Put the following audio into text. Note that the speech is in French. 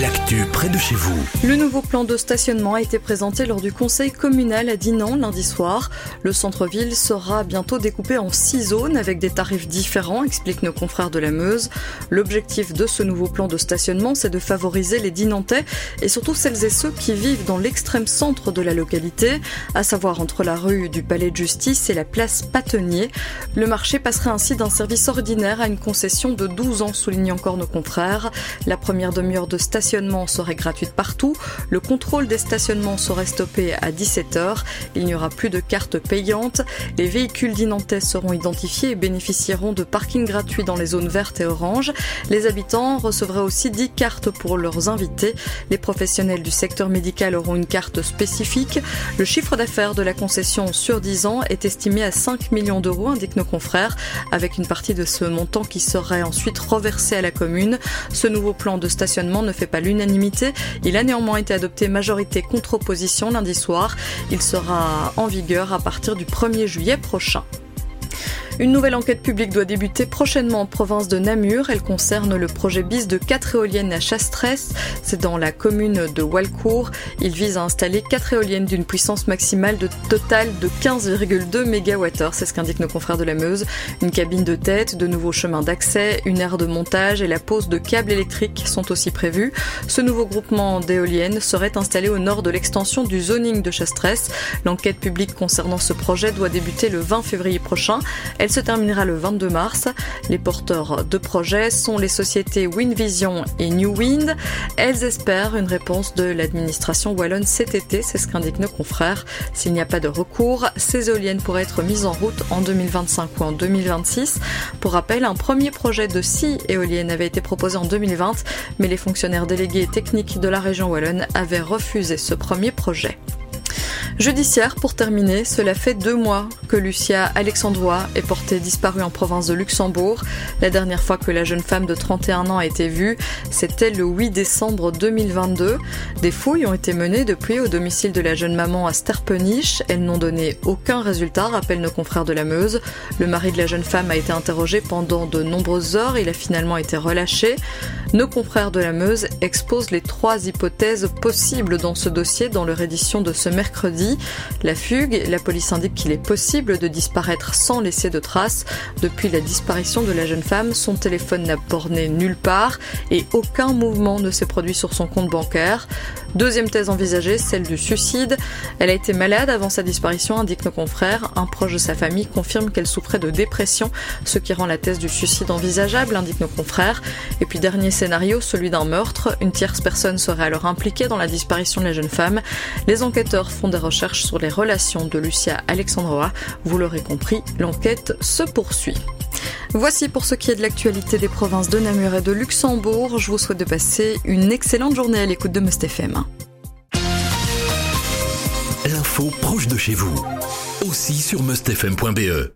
L'actu près de chez vous. Le nouveau plan de stationnement a été présenté lors du conseil communal à Dinan lundi soir. Le centre-ville sera bientôt découpé en six zones avec des tarifs différents, expliquent nos confrères de la Meuse. L'objectif de ce nouveau plan de stationnement, c'est de favoriser les Dinantais et surtout celles et ceux qui vivent dans l'extrême centre de la localité, à savoir entre la rue du Palais de Justice et la place Patenier. Le marché passerait ainsi d'un service ordinaire à une concession de 12 ans, soulignent encore nos confrères. La première demi-heure de stationnement serait gratuite partout. Le contrôle des stationnements serait stoppé à 17h. Il n'y aura plus de cartes payantes. Les véhicules d'Inantais seront identifiés et bénéficieront de parkings gratuits dans les zones vertes et oranges. Les habitants recevraient aussi 10 cartes pour leurs invités. Les professionnels du secteur médical auront une carte spécifique. Le chiffre d'affaires de la concession sur 10 ans est estimé à 5 millions d'euros, indiquent nos confrères, avec une partie de ce montant qui serait ensuite reversé à la commune. Ce nouveau plan de stationnement ne fait pas l'unanimité. Il a néanmoins été adopté majorité contre opposition lundi soir. Il sera en vigueur à partir du 1er juillet prochain. Une nouvelle enquête publique doit débuter prochainement en province de Namur. Elle concerne le projet BIS de 4 éoliennes à Chastresse. C'est dans la commune de Walcourt. Il vise à installer 4 éoliennes d'une puissance maximale de totale de 15,2 MWh. C'est ce qu'indiquent nos confrères de la Meuse. Une cabine de tête, de nouveaux chemins d'accès, une aire de montage et la pose de câbles électriques sont aussi prévus. Ce nouveau groupement d'éoliennes serait installé au nord de l'extension du zoning de Chastresse. L'enquête publique concernant ce projet doit débuter le 20 février prochain. Se terminera le 22 mars. Les porteurs de projets sont les sociétés WinVision et New Wind. Elles espèrent une réponse de l'administration wallonne cet été, c'est ce qu'indiquent nos confrères. S'il n'y a pas de recours, ces éoliennes pourraient être mises en route en 2025 ou en 2026. Pour rappel, un premier projet de 6 éoliennes avait été proposé en 2020, mais les fonctionnaires délégués techniques de la région wallonne avaient refusé ce premier projet. Judiciaire pour terminer, cela fait deux mois que Lucia Alexandrois est portée disparue en province de Luxembourg. La dernière fois que la jeune femme de 31 ans a été vue, c'était le 8 décembre 2022. Des fouilles ont été menées depuis au domicile de la jeune maman à Sterpenich. Elles n'ont donné aucun résultat, rappellent nos confrères de la Meuse. Le mari de la jeune femme a été interrogé pendant de nombreuses heures. Il a finalement été relâché. Nos confrères de la Meuse exposent les trois hypothèses possibles dans ce dossier dans leur édition de ce mercredi. La fugue, la police indique qu'il est possible de disparaître sans laisser de traces. Depuis la disparition de la jeune femme, son téléphone n'a borné nulle part et aucun mouvement ne s'est produit sur son compte bancaire. Deuxième thèse envisagée, celle du suicide. Elle a été malade avant sa disparition, indique nos confrères. Un proche de sa famille confirme qu'elle souffrait de dépression, ce qui rend la thèse du suicide envisageable, indique nos confrères. Et puis dernier scénario, celui d'un meurtre. Une tierce personne serait alors impliquée dans la disparition de la jeune femme. Les enquêteurs font des recherches sur les relations de Lucia Alexandrova. Vous l'aurez compris, l'enquête se poursuit. Voici pour ce qui est de l'actualité des provinces de Namur et de Luxembourg. Je vous souhaite de passer une excellente journée à l'écoute de FM. L'info proche de chez vous, aussi sur mustfm.be.